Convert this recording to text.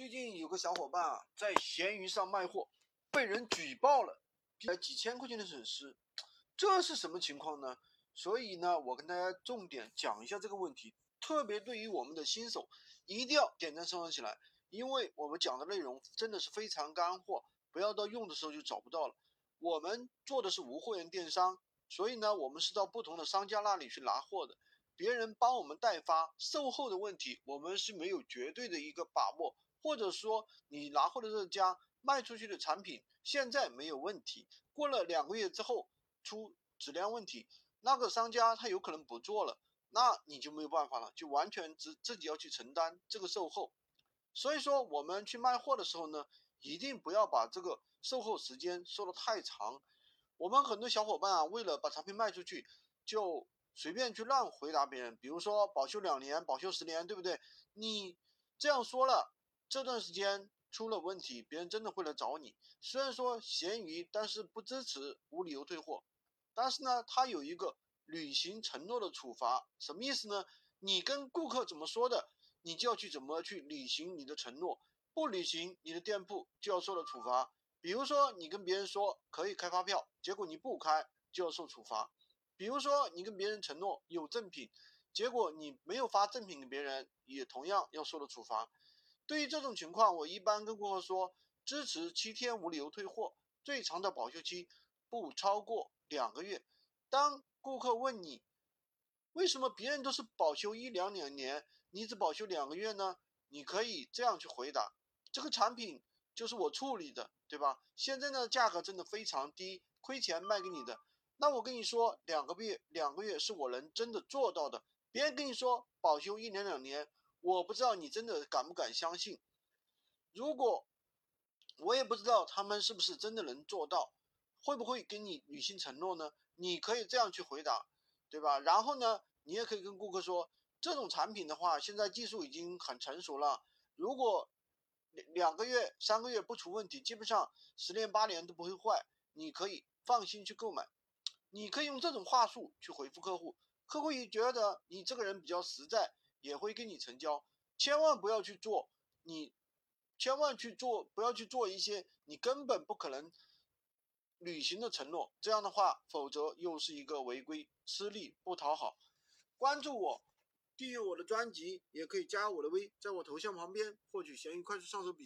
最近有个小伙伴啊，在闲鱼上卖货，被人举报了，了几千块钱的损失，这是什么情况呢？所以呢，我跟大家重点讲一下这个问题，特别对于我们的新手，一定要点赞收藏起来，因为我们讲的内容真的是非常干货，不要到用的时候就找不到了。我们做的是无货源电商，所以呢，我们是到不同的商家那里去拿货的，别人帮我们代发，售后的问题我们是没有绝对的一个把握。或者说你拿货的这家卖出去的产品现在没有问题，过了两个月之后出质量问题，那个商家他有可能不做了，那你就没有办法了，就完全自自己要去承担这个售后。所以说我们去卖货的时候呢，一定不要把这个售后时间说的太长。我们很多小伙伴啊，为了把产品卖出去，就随便去乱回答别人，比如说保修两年、保修十年，对不对？你这样说了。这段时间出了问题，别人真的会来找你。虽然说闲鱼，但是不支持无理由退货。但是呢，它有一个履行承诺的处罚，什么意思呢？你跟顾客怎么说的，你就要去怎么去履行你的承诺。不履行，你的店铺就要受到处罚。比如说，你跟别人说可以开发票，结果你不开，就要受处罚。比如说，你跟别人承诺有赠品，结果你没有发赠品给别人，也同样要受到处罚。对于这种情况，我一般跟顾客说，支持七天无理由退货，最长的保修期不超过两个月。当顾客问你，为什么别人都是保修一两两年，你只保修两个月呢？你可以这样去回答：这个产品就是我处理的，对吧？现在呢，价格真的非常低，亏钱卖给你的。那我跟你说，两个月，两个月是我能真的做到的。别人跟你说保修一年两年。我不知道你真的敢不敢相信，如果我也不知道他们是不是真的能做到，会不会跟你履行承诺呢？你可以这样去回答，对吧？然后呢，你也可以跟顾客说，这种产品的话，现在技术已经很成熟了，如果两个月、三个月不出问题，基本上十年八年都不会坏，你可以放心去购买。你可以用这种话术去回复客户，客户也觉得你这个人比较实在。也会跟你成交，千万不要去做，你千万去做，不要去做一些你根本不可能履行的承诺，这样的话，否则又是一个违规，吃力不讨好。关注我，订阅我的专辑，也可以加我的微，在我头像旁边获取闲鱼快速上手笔。